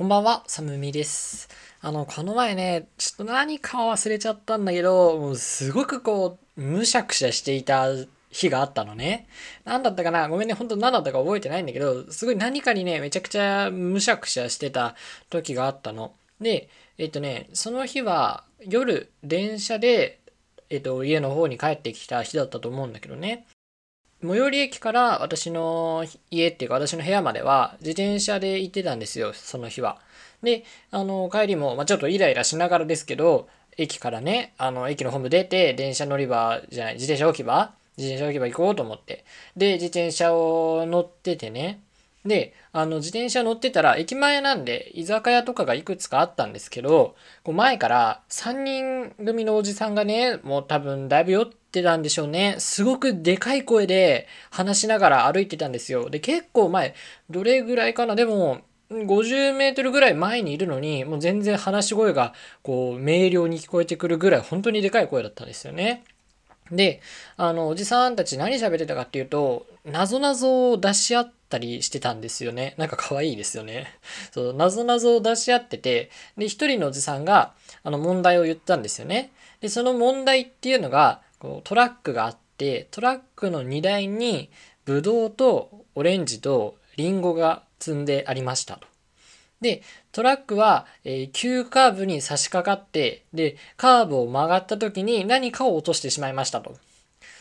こんばんは、サムミです。あの、この前ね、ちょっと何か忘れちゃったんだけど、もうすごくこう、むしゃくしゃしていた日があったのね。何だったかな？ごめんね、ほんと何だったか覚えてないんだけど、すごい何かにね、めちゃくちゃむしゃくしゃしてた時があったの。で、えっとね、その日は夜、電車で、えっと、家の方に帰ってきた日だったと思うんだけどね。最寄り駅から私の家っていうか私の部屋までは自転車で行ってたんですよ、その日は。で、あの、帰りも、まあ、ちょっとイライラしながらですけど、駅からね、あの、駅のホーム出て、電車乗り場じゃない、自転車置き場自転車置き場行こうと思って。で、自転車を乗っててね。で、あの、自転車乗ってたら、駅前なんで、居酒屋とかがいくつかあったんですけど、こう前から3人組のおじさんがね、もう多分だいぶ酔ってたんでしょうね。すごくでかい声で話しながら歩いてたんですよ。で、結構前、どれぐらいかな？でも、50メートルぐらい前にいるのに、もう全然話し声が、こう、明瞭に聞こえてくるぐらい、本当にでかい声だったんですよね。で、あの、おじさんたち何喋ってたかっていうと、なぞなぞを出し合ってたりしてたんですよね。なんか可愛いですよね。そう、なぞなぞを出し合ってて、で、一人のおじさんが、あの、問題を言ったんですよね。で、その問題っていうのが、こうトラックがあって、トラックの荷台に、ブドウとオレンジとリンゴが積んでありましたと。で、トラックは、えー、急カーブに差し掛かって、で、カーブを曲がった時に何かを落としてしまいましたと。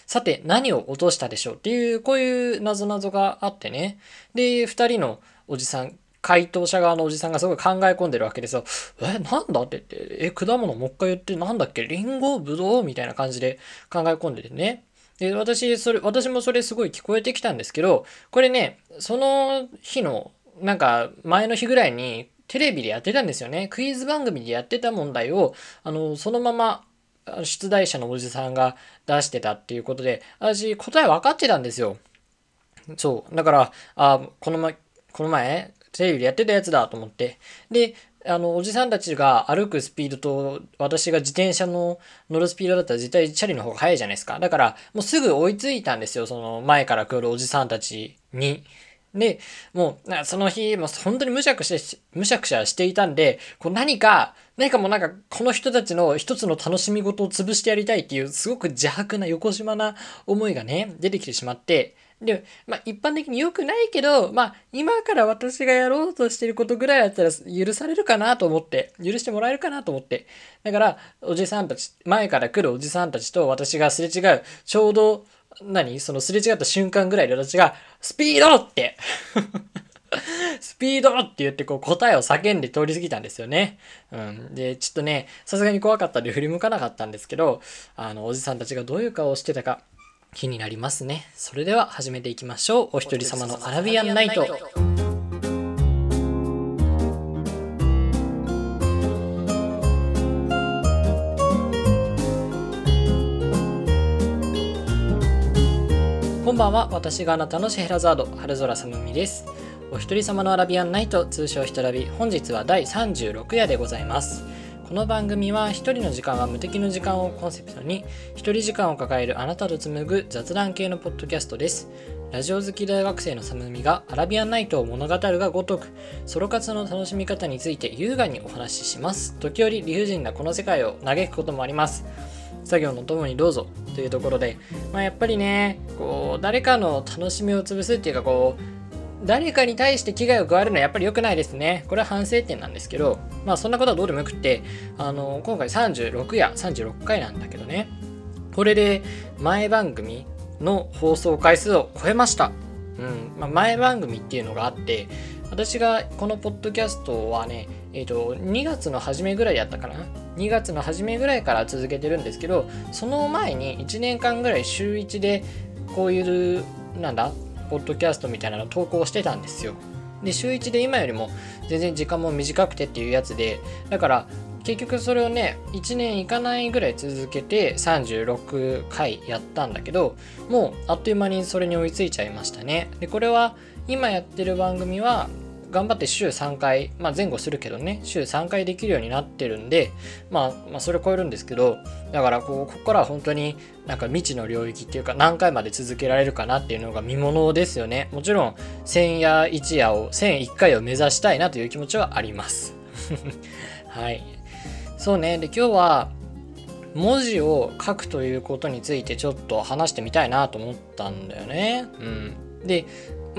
さて、何を落としたでしょうっていう、こういう謎々があってね。で、二人のおじさん、回答者側のおじさんがすごい考え込んでるわけですよ。え、なんだって言って、え、果物もう一回言ってなんだっけリンゴブドウみたいな感じで考え込んでてね。で、私、それ、私もそれすごい聞こえてきたんですけど、これね、その日のなんか前の日ぐらいにテレビでやってたんですよね。クイズ番組でやってた問題を、あの、そのまま出題者のおじさんが出してたっていうことで、私答え分かってたんですよ。そう。だから、あ、この前、この前、テレビでやってたやつだと思って。で、あの、おじさんたちが歩くスピードと、私が自転車の乗るスピードだったら絶対チャリの方が速いじゃないですか。だから、もうすぐ追いついたんですよ。その前から来るおじさんたちに。で、もう、その日、もう本当にむしゃくしゃ、むしゃくしゃしていたんで、こう何か、何かもなんか、この人たちの一つの楽しみ事を潰してやりたいっていう、すごく邪悪な横島な思いがね、出てきてしまって、で、まあ一般的に良くないけど、まあ今から私がやろうとしてることぐらいだったら許されるかなと思って、許してもらえるかなと思って。だから、おじさんたち、前から来るおじさんたちと私がすれ違う、ちょうど、何？そのすれ違った瞬間ぐらいで私が、スピードって スピードって言ってこう答えを叫んで通り過ぎたんですよね。うん。で、ちょっとね、さすがに怖かったんで振り向かなかったんですけど、あの、おじさんたちがどういう顔をしてたか気になりますね。それでは始めていきましょう。お一人様のアラビアンナイト。ばんは。私があなたのシェヘラザード春空さむみです。お一人様のアラビアンナイト通称ひとラビ。本日は第36夜でございます。この番組は一人の時間は無敵の時間をコンセプトに一人時間を抱えるあなたと紡ぐ雑談系のポッドキャストです。ラジオ好き大学生のサムミがアラビアンナイトを物語るがごとくソロ活の楽しみ方について優雅にお話しします。時折理不尽なこの世界を嘆くこともあります。作業のともにどうぞというところで、まあ、やっぱりねこう誰かの楽しみを潰すっていうかこう誰かに対して危害を加えるのはやっぱり良くないですね。これは反省点なんですけど、まあそんなことはどうでもよくって、あの、今回36や36回なんだけどね、これで前番組の放送回数を超えました。うん。まあ、前番組っていうのがあって、私がこのポッドキャストはね、えっ、と、2月の初めぐらいやったかな ?2 月の初めぐらいから続けてるんですけど、その前に1年間ぐらい週1でこういう、なんだ、ポッドキャストみたいなの投稿してたんですよ。で、週1で今よりも全然時間も短くてっていうやつで、だから結局それをね、1年いかないぐらい続けて36回やったんだけど、もうあっという間にそれに追いついちゃいましたね。で、これは今やってる番組は頑張って週3回、まあ、前後するけどね週3回できるようになってるんで、まあ、まあそれを超えるんですけどだからこうここからは本当になんか未知の領域っていうか何回まで続けられるかなっていうのが見ものですよね。もちろん1000夜1夜を1001回を目指したいなという気持ちはあります。はい。そうね。で今日は文字を書くということについてちょっと話してみたいなと思ったんだよね。うん、で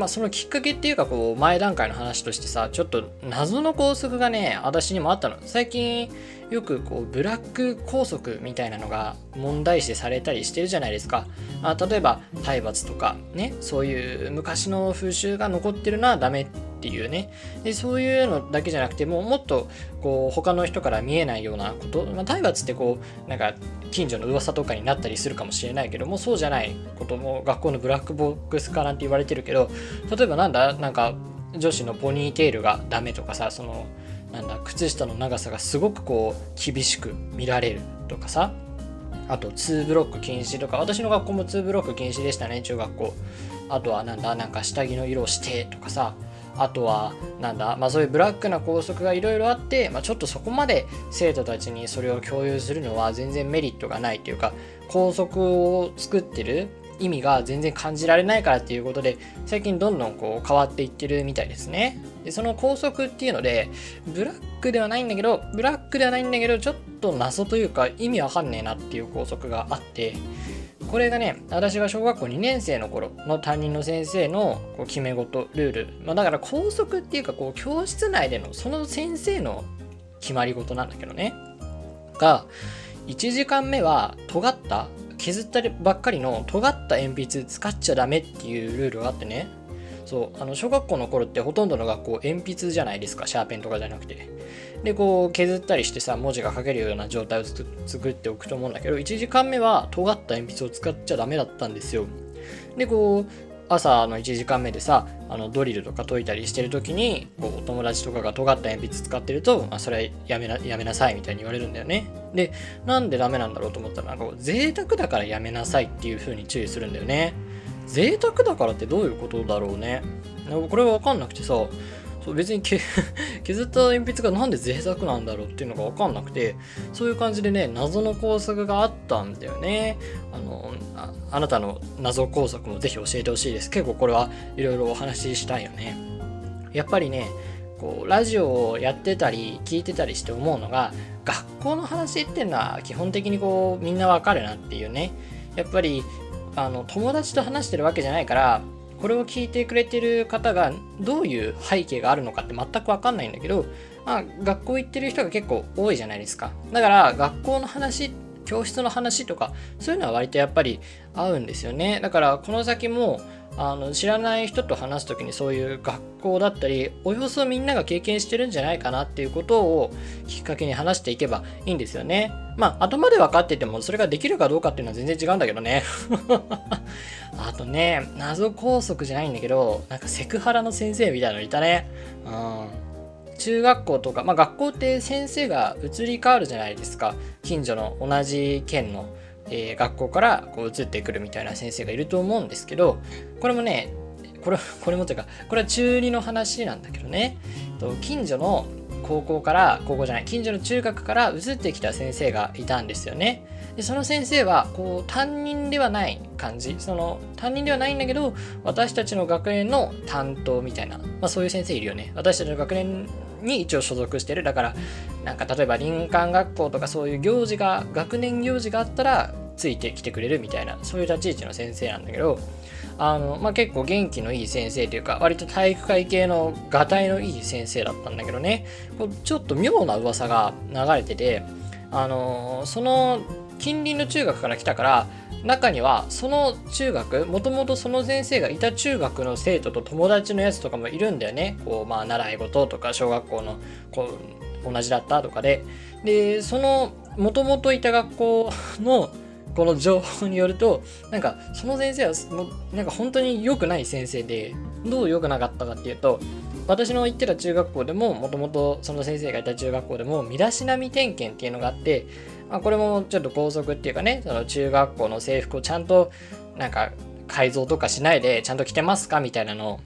まあそのきっかけっていうかこう前段階の話としてさちょっと謎の校則がね私にもあったの。最近よくこうブラック拘束みたいなのが問題視されたりしてるじゃないですか。あ例えば体罰とかねそういう昔の風習が残ってるのはダメっていうね。でそういうのだけじゃなくてもうもっとこう他の人から見えないようなこと、まあ、体罰ってこうなんか近所の噂とかになったりするかもしれないけどもそうじゃないことも学校のブラックボックス化なんて言われてるけど例えばなんだ？なんか女子のポニーテールがダメとかさそのなんだ？靴下の長さがすごくこう厳しく見られるとかさ。あと2ブロック禁止とか。私の学校も2ブロック禁止でしたね中学校。あとはなんだ？なんか下着の色をしてとかさ。あとはなんだ、まあ、そういうブラックな校則がいろいろあって、まあ、ちょっとそこまで生徒たちにそれを共有するのは全然メリットがないというか校則を作ってる意味が全然感じられないからっていうことで最近どんどんこう変わっていってるみたいですね。でその校則っていうのでブラックではないんだけどブラックではないんだけどちょっと謎というか意味わかんねえなっていう校則があってこれがね私が小学校2年生の頃の担任の先生のこう決め事ルール、まあ、だから校則っていうかこう教室内でのその先生の決まり事なんだけどね。が1時間目は尖った削ったばっかりの尖った鉛筆使っちゃダメっていうルールがあってね。そうあの小学校の頃ってほとんどの学校鉛筆じゃないですかシャーペンとかじゃなくて。でこう削ったりしてさ文字が書けるような状態を作っておくと思うんだけど1時間目は尖った鉛筆を使っちゃダメだったんですよ。でこう朝の1時間目でさあのドリルとか解いたりしてる時にこうお友達とかが尖った鉛筆使ってると、まあ、それやめなやめなさいみたいに言われるんだよね。でなんでダメなんだろうと思ったらなんか贅沢だからやめなさいっていう風に注意するんだよね。贅沢だからってどういうことだろうね。これは分かんなくてさそう別に 削った鉛筆がなんで贅沢なんだろうっていうのが分かんなくてそういう感じでね謎の工作があったんだよね。あのあなたの謎工作もぜひ教えてほしいです。結構これはいろいろお話ししたいよね。やっぱりねこうラジオをやってたり聞いてたりして思うのが学校の話っていうのは基本的にこうみんなわかるなっていうね。やっぱりあの友達と話してるわけじゃないからこれを聞いてくれてる方がどういう背景があるのかって全く分かんないんだけど、まあ、学校行ってる人が結構多いじゃないですか。だから学校の話教室の話とかそういうのは割とやっぱり合うんですよね。だからこの先もあの知らない人と話す時にそういう学校だったりおよそみんなが経験してるんじゃないかなっていうことをきっかけに話していけばいいんですよね。まあ頭で分かっててもそれができるかどうかっていうのは全然違うんだけどね。あとね謎拘束じゃないんだけどなんかセクハラの先生みたいなのいたね。うん。中学校とか、まあ、学校って先生が移り変わるじゃないですか。近所の同じ県のえー、学校からこう移ってくるみたいな先生がいると思うんですけどこれもねこれこれもというかこれは中2の話なんだけどね。近所の高校から高校じゃない近所の中学から移ってきた先生がいたんですよね。でその先生はこう担任ではない感じ。その担任ではないんだけど私たちの学年の担当みたいな、まあ、そういう先生いるよね。私たちの学年に一応所属してる。だからなんか例えば林間学校とかそういう行事が学年行事があったらついてきてくれるみたいなそういう立ち位置の先生なんだけどあの、まあ、結構元気のいい先生というか割と体育会系のがたいのいい先生だったんだけどね。こうちょっと妙な噂が流れててあのその近隣の中学から来たから中にはその中学もともとその先生がいた中学の生徒と友達のやつとかもいるんだよね。こうまあ習い事とか小学校のこう同じだったとかで。でそのもともといた学校のこの情報によるとなんかその先生はなんか本当に良くない先生でどう良くなかったかっていうと私の行ってた中学校でももともとその先生がいた中学校でも身だしなみ点検っていうのがあって、まあ、これもちょっと校則っていうかねその中学校の制服をちゃんとなんか改造とかしないでちゃんと着てますかみたいなのを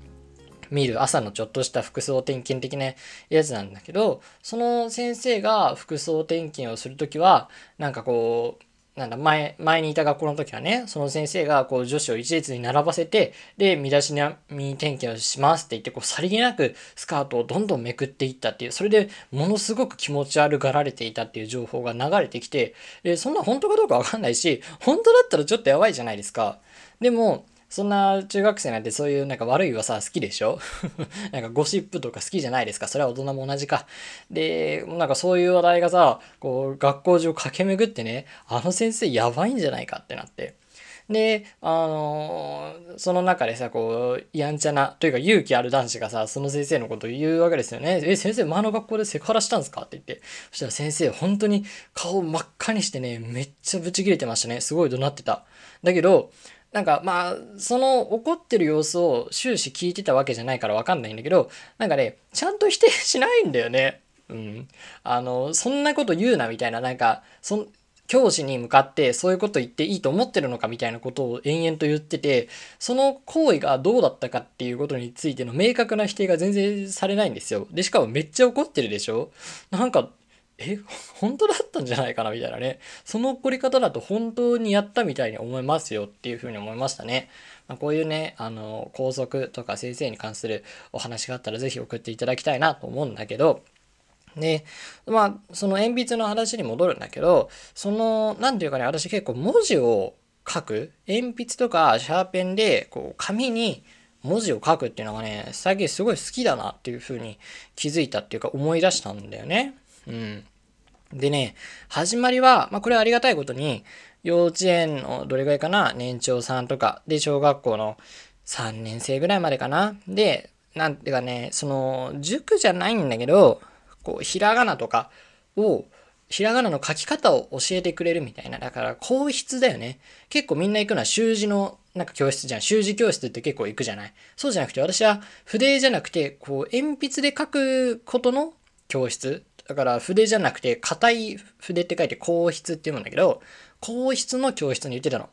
見る朝のちょっとした服装転勤的なやつなんだけどその先生が服装転勤をする時はなんかこうなんだ前前にいた学校の時はねその先生がこう女子を一列に並ばせてで身だしなみ点検をしますって言ってこうさりげなくスカートをどんどんめくっていったっていうそれでものすごく気持ち悪がられていたっていう情報が流れてきてでそんな本当かどうかわかんないし本当だったらちょっとやばいじゃないですか。でもそんな中学生なんてそういうなんか悪い噂好きでしょ？なんかゴシップとか好きじゃないですか？それは大人も同じか。で、なんかそういう話題がさ、こう学校中駆け巡ってね、あの先生やばいんじゃないかってなって。で、あのー、その中でさ、こう、やんちゃな、というか勇気ある男子がさ、その先生のことを言うわけですよね。え、先生、前の学校でセクハラしたんですか？って言って。そしたら先生、本当に顔真っ赤にしてね、めっちゃブチ切れてましたね。すごい怒鳴ってた。だけど、なんかまあその怒ってる様子を終始聞いてたわけじゃないから分かんないんだけどなんかねちゃんと否定しないんだよね。うん、あのそんなこと言うなみたいななんかそ教師に向かってそういうこと言っていいと思ってるのかみたいなことを延々と言っててその行為がどうだったかっていうことについての明確な否定が全然されないんですよ。でしかもめっちゃ怒ってるでしょ？なんかえ、本当だったんじゃないかなみたいなね。その怒り方だと本当にやったみたいに思いますよっていうふうに思いましたね。まあ、こういうね、あの、校則とか先生に関するお話があったらぜひ送っていただきたいなと思うんだけど、で、まあ、その鉛筆の話に戻るんだけど、その、なんていうかね、私結構文字を書く、鉛筆とかシャーペンで、こう、紙に文字を書くっていうのがね、最近すごい好きだなっていうふうに気づいたっていうか思い出したんだよね。うん。でね、始まりは、まあ、これはありがたいことに、幼稚園のどれぐらいかな、年長さんとか、で、小学校の3年生ぐらいまでかな。で、なんていうかね、その、塾じゃないんだけど、こう、ひらがなとかを、ひらがなの書き方を教えてくれるみたいな。だから、硬筆だよね。結構みんな行くのは習字の、なんか教室じゃん。習字教室って結構行くじゃない。そうじゃなくて、私は筆じゃなくて、こう、鉛筆で書くことの教室だから筆じゃなくて硬い筆って書いて硬筆って読むんだけど、硬筆の教室に行ってたの。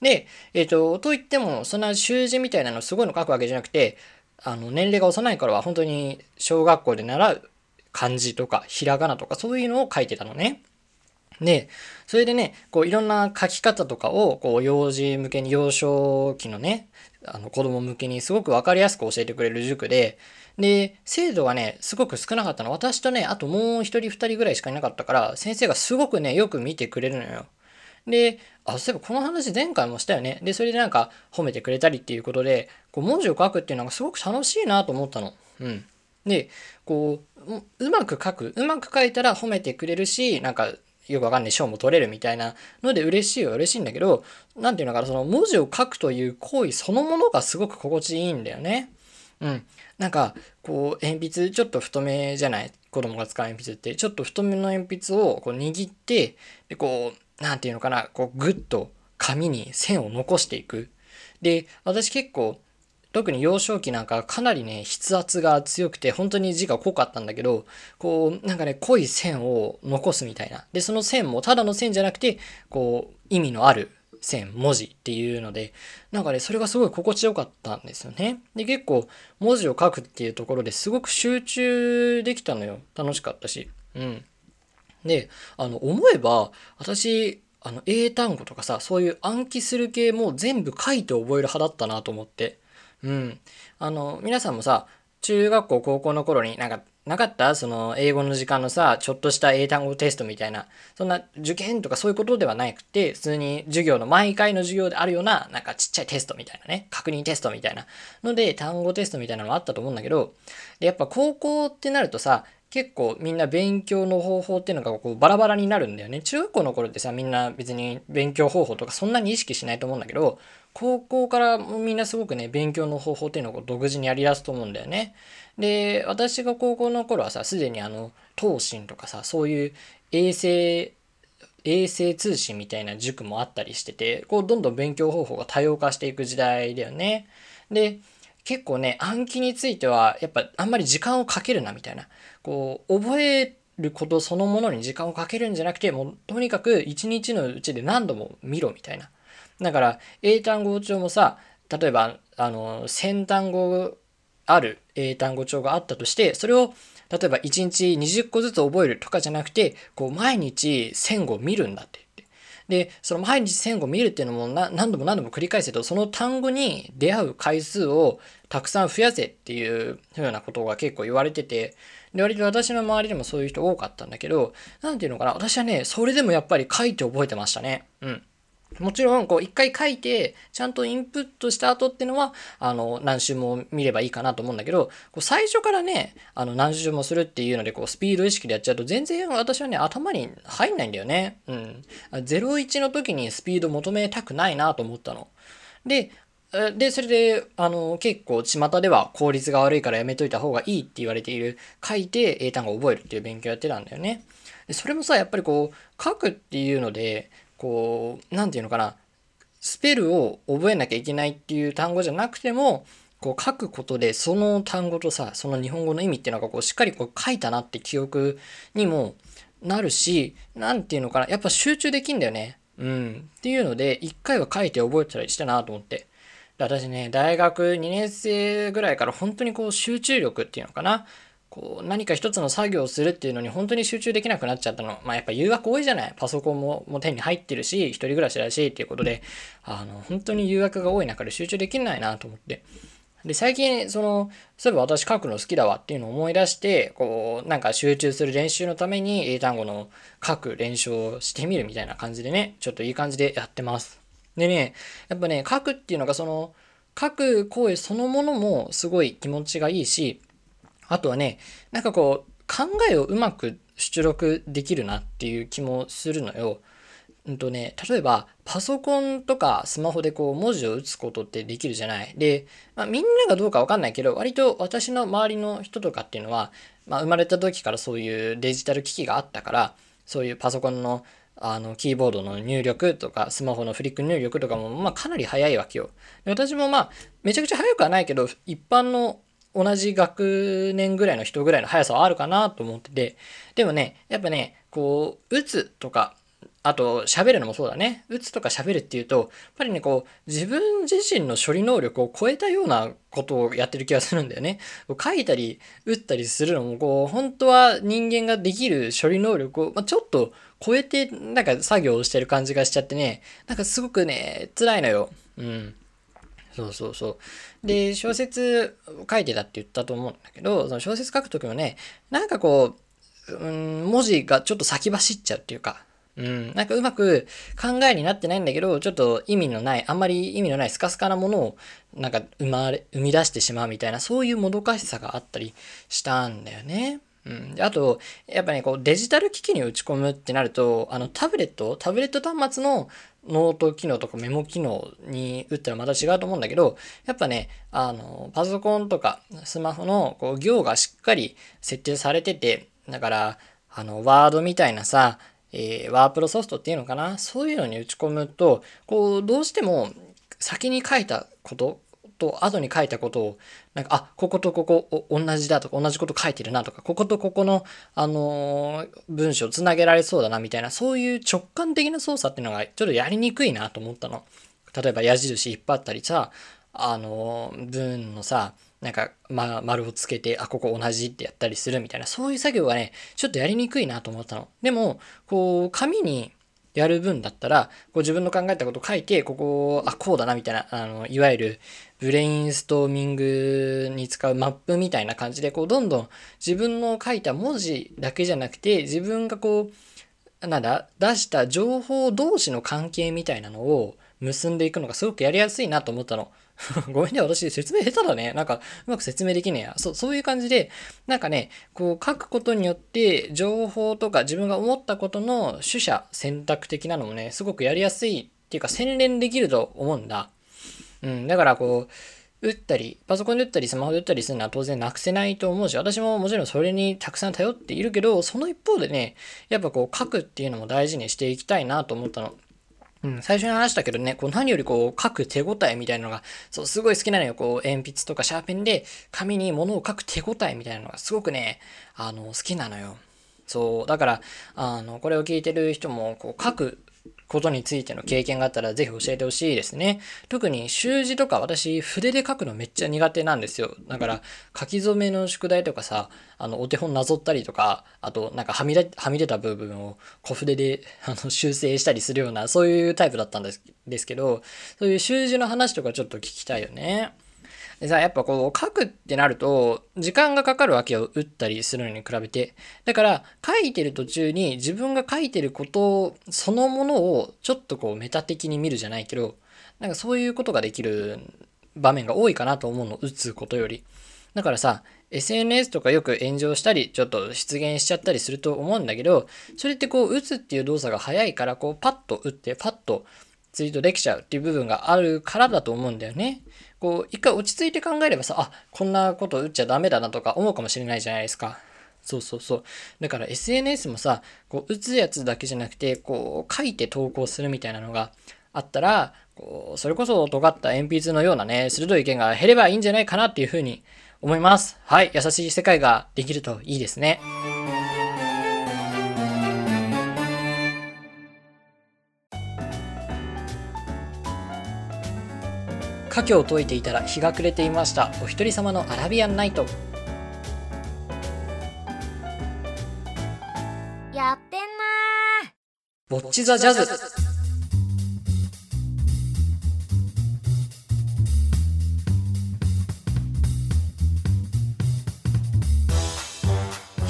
で、えっ、ー、と、といっても、そんな習字みたいなのすごいの書くわけじゃなくて、あの、年齢が幼い頃は本当に小学校で習う漢字とか、ひらがなとか、そういうのを書いてたのね。で、それでね、こういろんな書き方とかを、こう幼児向けに幼少期のね、あの子供向けにすごくわかりやすく教えてくれる塾で、で、生徒がね、すごく少なかったの。私とね、あともう一人二人ぐらいしかいなかったから、先生がすごくね、よく見てくれるのよ。で、あ、そういえばこの話前回もしたよね。で、それでなんか褒めてくれたりっていうことで、こう文字を書くっていうのがすごく楽しいなと思ったの。うん。で、こう、うまく書く。うまく書いたら褒めてくれるし、なんかよくわかんない賞も取れるみたいなので嬉しいは嬉しいんだけど、なんていうのかな、その文字を書くという行為そのものがすごく心地いいんだよね。うん。なんか、こう、鉛筆、ちょっと太めじゃない？子供が使う鉛筆って、ちょっと太めの鉛筆をこう握って、で、こう、なんていうのかな、こう、ぐっと紙に線を残していく。で、私結構、特に幼少期なんかかなりね、筆圧が強くて、本当に字が濃かったんだけど、こう、なんかね、濃い線を残すみたいな。で、その線もただの線じゃなくて、こう、意味のある線、文字っていうので、なんかね、それがすごい心地よかったんですよね。で、結構、文字を書くっていうところですごく集中できたのよ。楽しかったし。うん。で、あの、思えば、私、あの、英単語とかさ、そういう暗記する系も全部書いて覚える派だったなと思って。うん。あの、皆さんもさ、中学校、高校の頃になんか、なかった？その、英語の時間のさ、ちょっとした英単語テストみたいな、そんな受験とかそういうことではなくて、普通に授業の、毎回の授業であるような、なんかちっちゃいテストみたいなね、確認テストみたいなので、単語テストみたいなのもあったと思うんだけど、で、やっぱ高校ってなるとさ、結構みんな勉強の方法っていうのがこうバラバラになるんだよね。中学校の頃ってさ、みんな別に勉強方法とかそんなに意識しないと思うんだけど、高校からみんなすごくね、勉強の方法っていうのを独自にやり出すと思うんだよね。で、私が高校の頃はさ、すでにあの、東進とかさ、そういう衛星、衛星通信みたいな塾もあったりしてて、こう、どんどん勉強方法が多様化していく時代だよね。で、結構ね、暗記については、やっぱあんまり時間をかけるなみたいな。こう、覚えることそのものに時間をかけるんじゃなくて、もうとにかく一日のうちで何度も見ろみたいな。だから、英単語帳もさ、例えば、あの、1000単語ある英単語帳があったとして、それを例えば1日20個ずつ覚えるとかじゃなくて、こう毎日1000語見るんだって言って。で、その毎日1000語見るっていうのも何度も何度も繰り返せと、その単語に出会う回数をたくさん増やせっていうふうなことが結構言われてて、で、割と私の周りでもそういう人多かったんだけど、なんていうのかな、私はね、それでもやっぱり書いて覚えてましたね。うん。もちろん、こう、一回書いて、ちゃんとインプットした後っていうのは、あの、何周も見ればいいかなと思うんだけど、こう最初からね、あの、何周もするっていうので、こう、スピード意識でやっちゃうと、全然私はね、頭に入んないんだよね。うん。01の時にスピード求めたくないなと思ったの。で、で、それで、あの、結構、巷では効率が悪いからやめといた方がいいって言われている、書いて英単語を覚えるっていう勉強やってたんだよね。でそれもさ、やっぱりこう、書くっていうので、こう、なんていうのかな、スペルを覚えなきゃいけないっていう単語じゃなくても、こう書くことでその単語とさ、その日本語の意味っていうのがこうしっかりこう書いたなって記憶にもなるし、なんていうのかな、やっぱ集中できんだよね。うん。っていうので、一回は書いて覚えたりしたなと思って。私ね、大学2年生ぐらいから本当にこう集中力っていうのかな。こう何か一つの作業をするっていうのに本当に集中できなくなっちゃったの。まあやっぱ誘惑多いじゃないパソコンももう手に入ってるし、一人暮らしだしっていうことで、あの、本当に誘惑が多い中で集中できないなと思って。で、最近、その、そういえば私書くの好きだわっていうのを思い出して、こう、なんか集中する練習のために英単語の書く練習をしてみるみたいな感じでね、ちょっといい感じでやってます。でね、やっぱね、書くっていうのがその、書く行為そのものもすごい気持ちがいいし、あとはね、なんかこう、考えをうまく出力できるなっていう気もするのよ。うんとね、例えば、パソコンとかスマホでこう文字を打つことってできるじゃない。で、まあ、みんながどうかわかんないけど、割と私の周りの人とかっていうのは、まあ、生まれた時からそういうデジタル機器があったから、そういうパソコンのあのキーボードの入力とかスマホのフリック入力とかもまあかなり早いわけよ。私もまあめちゃくちゃ早くはないけど一般の同じ学年ぐらいの人ぐらいの速さはあるかなと思ってて、でもね、やっぱね、こう、打つとか、あと喋るのもそうだね。打つとか喋るっていうと、やっぱりね、こう、自分自身の処理能力を超えたようなことをやってる気がするんだよね。書いたり、打ったりするのも、こう、本当は人間ができる処理能力を、まあ、ちょっと超えて、なんか作業をしてる感じがしちゃってね、なんかすごくね、辛いのよ。うん。そうそうそう。で、小説書いてたって言ったと思うんだけど、その小説書くときもね、なんかこう、うん、文字がちょっと先走っちゃうっていうか、うん、なんかうまく考えになってないんだけど、ちょっと意味のない、あんまり意味のないスカスカなものをなんか生まれ、生み出してしまうみたいな、そういうもどかしさがあったりしたんだよね。うん、あと、やっぱね、こうデジタル機器に打ち込むってなると、あのタブレット、タブレット端末のノート機能とかメモ機能に打ったらまた違うと思うんだけど、やっぱね、あの、パソコンとかスマホのこう行がしっかり設定されてて、だから、あの、ワードみたいなさ、えー、ワープロソフトっていうのかな？そういうのに打ち込むと、こう、どうしても先に書いたことと後に書いたことを、なんか、あ、こことここ同じだとか、同じこと書いてるなとか、こことここの、あのー、文章つなげられそうだなみたいな、そういう直感的な操作っていうのがちょっとやりにくいなと思ったの。例えば矢印引っ張ったりさ、あのー、文のさ、なんか、ま、丸をつけて、あ、ここ同じってやったりするみたいな、そういう作業がね、ちょっとやりにくいなと思ったの。でも、こう、紙にやる分だったら、こう自分の考えたこと書いて、ここ、あ、こうだな、みたいな、あの、いわゆる、ブレインストーミングに使うマップみたいな感じで、こう、どんどん自分の書いた文字だけじゃなくて、自分がこう、なんだ、出した情報同士の関係みたいなのを結んでいくのがすごくやりやすいなと思ったの。ごめんね、私説明下手だね。なんか、うまく説明できねえや。そう、そういう感じで、なんかね、こう書くことによって、情報とか自分が思ったことの取捨選択的なのもね、すごくやりやすいっていうか、洗練できると思うんだ。うん、だからこう、打ったり、パソコンで打ったり、スマホで打ったりするのは当然なくせないと思うし、私ももちろんそれにたくさん頼っているけど、その一方でね、やっぱこう書くっていうのも大事にしていきたいなと思ったの。うん、最初に話したけどね、こう何よりこう書く手応えみたいなのが、そう、すごい好きなのよ。こう鉛筆とかシャーペンで紙に物を書く手応えみたいなのがすごくね、あの、好きなのよ。そう、だから、あの、これを聞いてる人も、こう書くことについての経験があったらぜひ教えてほしいですね。特に習字とか私筆で書くのめっちゃ苦手なんですよ。だから書き初めの宿題とかさ、あのお手本なぞったりとか、あとなんかはみ出はみ出た部分を小筆であの修正したりするようなそういうタイプだったんですですけど、そういう習字の話とかちょっと聞きたいよね。でさ、やっぱこう書くってなると、時間がかかるわけよ。打ったりするのに比べて。だから、書いてる途中に自分が書いてることそのものをちょっとこうメタ的に見るじゃないけど、なんかそういうことができる場面が多いかなと思うの。打つことより。だからさ、SNS とかよく炎上したり、ちょっと出現しちゃったりすると思うんだけど、それってこう打つっていう動作が早いから、こうパッと打って、パッとツイートできちゃうっていう部分があるからだと思うんだよね。こう、一回落ち着いて考えればさ、あ、こんなこと打っちゃダメだなとか思うかもしれないじゃないですか。そうそうそう。だから SNS もさ、こう打つやつだけじゃなくて、こう書いて投稿するみたいなのがあったら、こうそれこそ尖った鉛筆のようなね、鋭い意見が減ればいいんじゃないかなっていうふうに思います。はい。優しい世界ができるといいですね。家境を解いていたら日が暮れていました。お一人様のアラビアンナイト。やってんなボッチザジャズ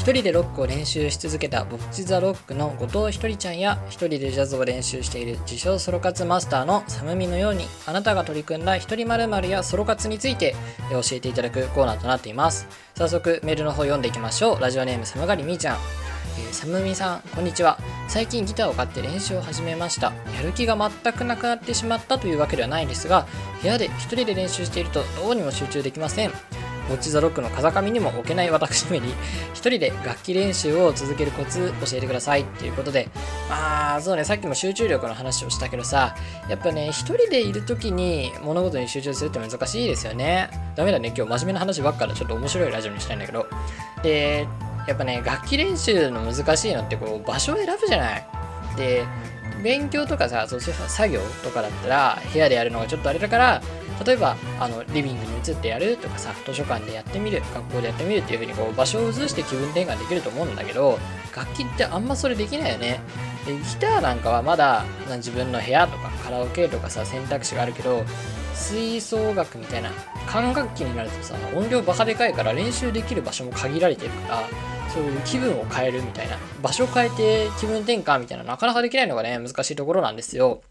一人でロックを練習し続けたボッチ・ザ・ロックの後藤ひとりちゃんや一人でジャズを練習している自称ソロ活マスターのサムミのようにあなたが取り組んだ一人〇〇やソロ活について教えていただくコーナーとなっています。早速メールの方読んでいきましょう。ラジオネームサムガリみーちゃん。えー、サムミさんこんにちは。最近ギターを買って練習を始めました。やる気が全くなくなってしまったというわけではないんですが部屋で一人で練習しているとどうにも集中できません。ウォッチ・ザ・ロックの風上にも置けない私めに一人で楽器練習を続けるコツ教えてくださいっていうことでまあそうねさっきも集中力の話をしたけどさやっぱね一人でいる時に物事に集中するって難しいですよね。ダメだね今日真面目な話ばっかでちょっと面白いラジオにしたいんだけど。でやっぱね楽器練習の難しいのってこう場所を選ぶじゃない。で勉強とかさそう作業とかだったら部屋でやるのがちょっとあれだから例えばあのリビングに移ってやるとかさ図書館でやってみる学校でやってみるっていう風にこう場所を移して気分転換できると思うんだけど楽器ってあんまそれできないよね。でギターなんかはまだ自分の部屋とかカラオケとかさ選択肢があるけど吹奏楽みたいな管楽器になるとさ音量バカでかいから練習できる場所も限られてるからそういう気分を変えるみたいな場所を変えて気分転換みたいななかなかできないのがね難しいところなんですよ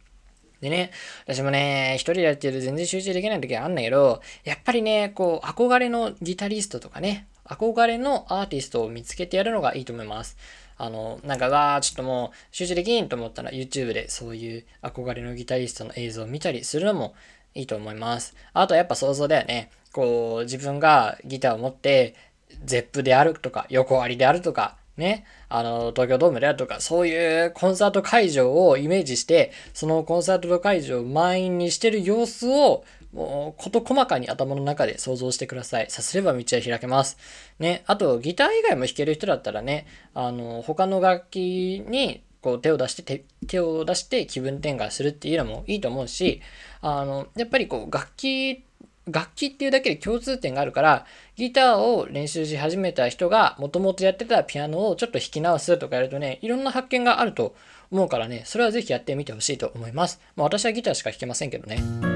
でね、私もね、一人でやってると全然集中できない時はあんだけど、やっぱりね、こう、憧れのギタリストとかね、憧れのアーティストを見つけてやるのがいいと思います。あの、なんか、わー、ちょっともう集中できんと思ったら YouTube でそういう憧れのギタリストの映像を見たりするのもいいと思います。あとやっぱ想像だよね。こう、自分がギターを持って、ゼップであるとか、横ありであるとか、ね、あの、東京ドームであるとか、そういうコンサート会場をイメージして、そのコンサート会場を満員にしてる様子を、もう、事細かに頭の中で想像してください。さすれば道は開けます。ね、あと、ギター以外も弾ける人だったらね、あの、他の楽器に、こう手を出して手、手を出して気分転換するっていうのもいいと思うし、あの、やっぱりこう、楽器楽器っていうだけで共通点があるからギターを練習し始めた人がもともとやってたピアノをちょっと弾き直すとかやるとねいろんな発見があると思うからねそれはぜひやってみてほしいと思います、まあ、私はギターしか弾けませんけどね。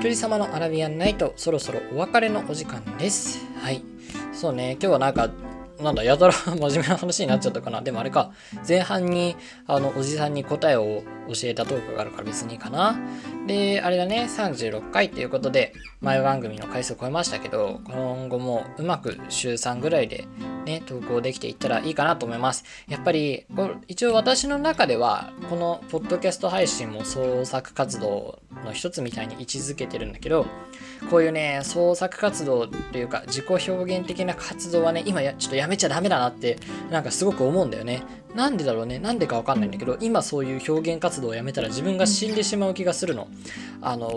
人様のアラビアンナイト、そろそろお別れのお時間です。はい。そうね、今日はなんか、なんだ、やたら真面目な話になっちゃったかな。でもあれか、前半に、あの、おじさんに答えを教えたトークがあるから別にいいかな。で、あれだね、36回っていうことで、前番組の回数を超えましたけど、今後もうまく週3ぐらいでね、投稿できていったらいいかなと思います。やっぱり、こ一応私の中では、このポッドキャスト配信も創作活動の一つみたいに位置づけてるんだけどこういうね創作活動というか自己表現的な活動はね今やちょっとやめちゃダメだなってなんかすごく思うんだよね。なんでだろうね？なんでかわかんないんだけど今そういう表現活動をやめたら自分が死んでしまう気がするの。あの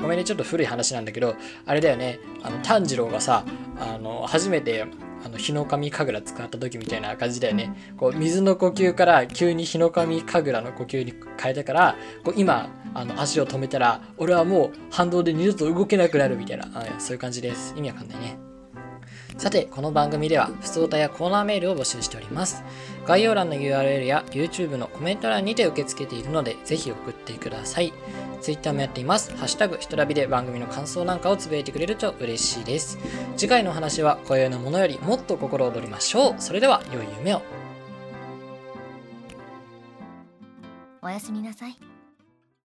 ごめんねちょっと古い話なんだけどあれだよね。あの炭治郎がさあの初めてあの日の神神楽使った時みたいな感じだよね。こう水の呼吸から急に日の神神楽の呼吸に変えたからこう今あの足を止めたら俺はもう反動で二度と動けなくなるみたいな。あそういう感じです。意味わかんないね。さて、この番組では、普通歌やコーナーメールを募集しております。概要欄の URL や YouTube のコメント欄にて受け付けているので、ぜひ送ってください。Twitter もやっています。ハッシュタグ、ひとらびで番組の感想なんかをつぶやいてくれると嬉しいです。次回の話は、今宵のものよりもっと心躍りましょう。それでは、良い夢を。おやすみなさい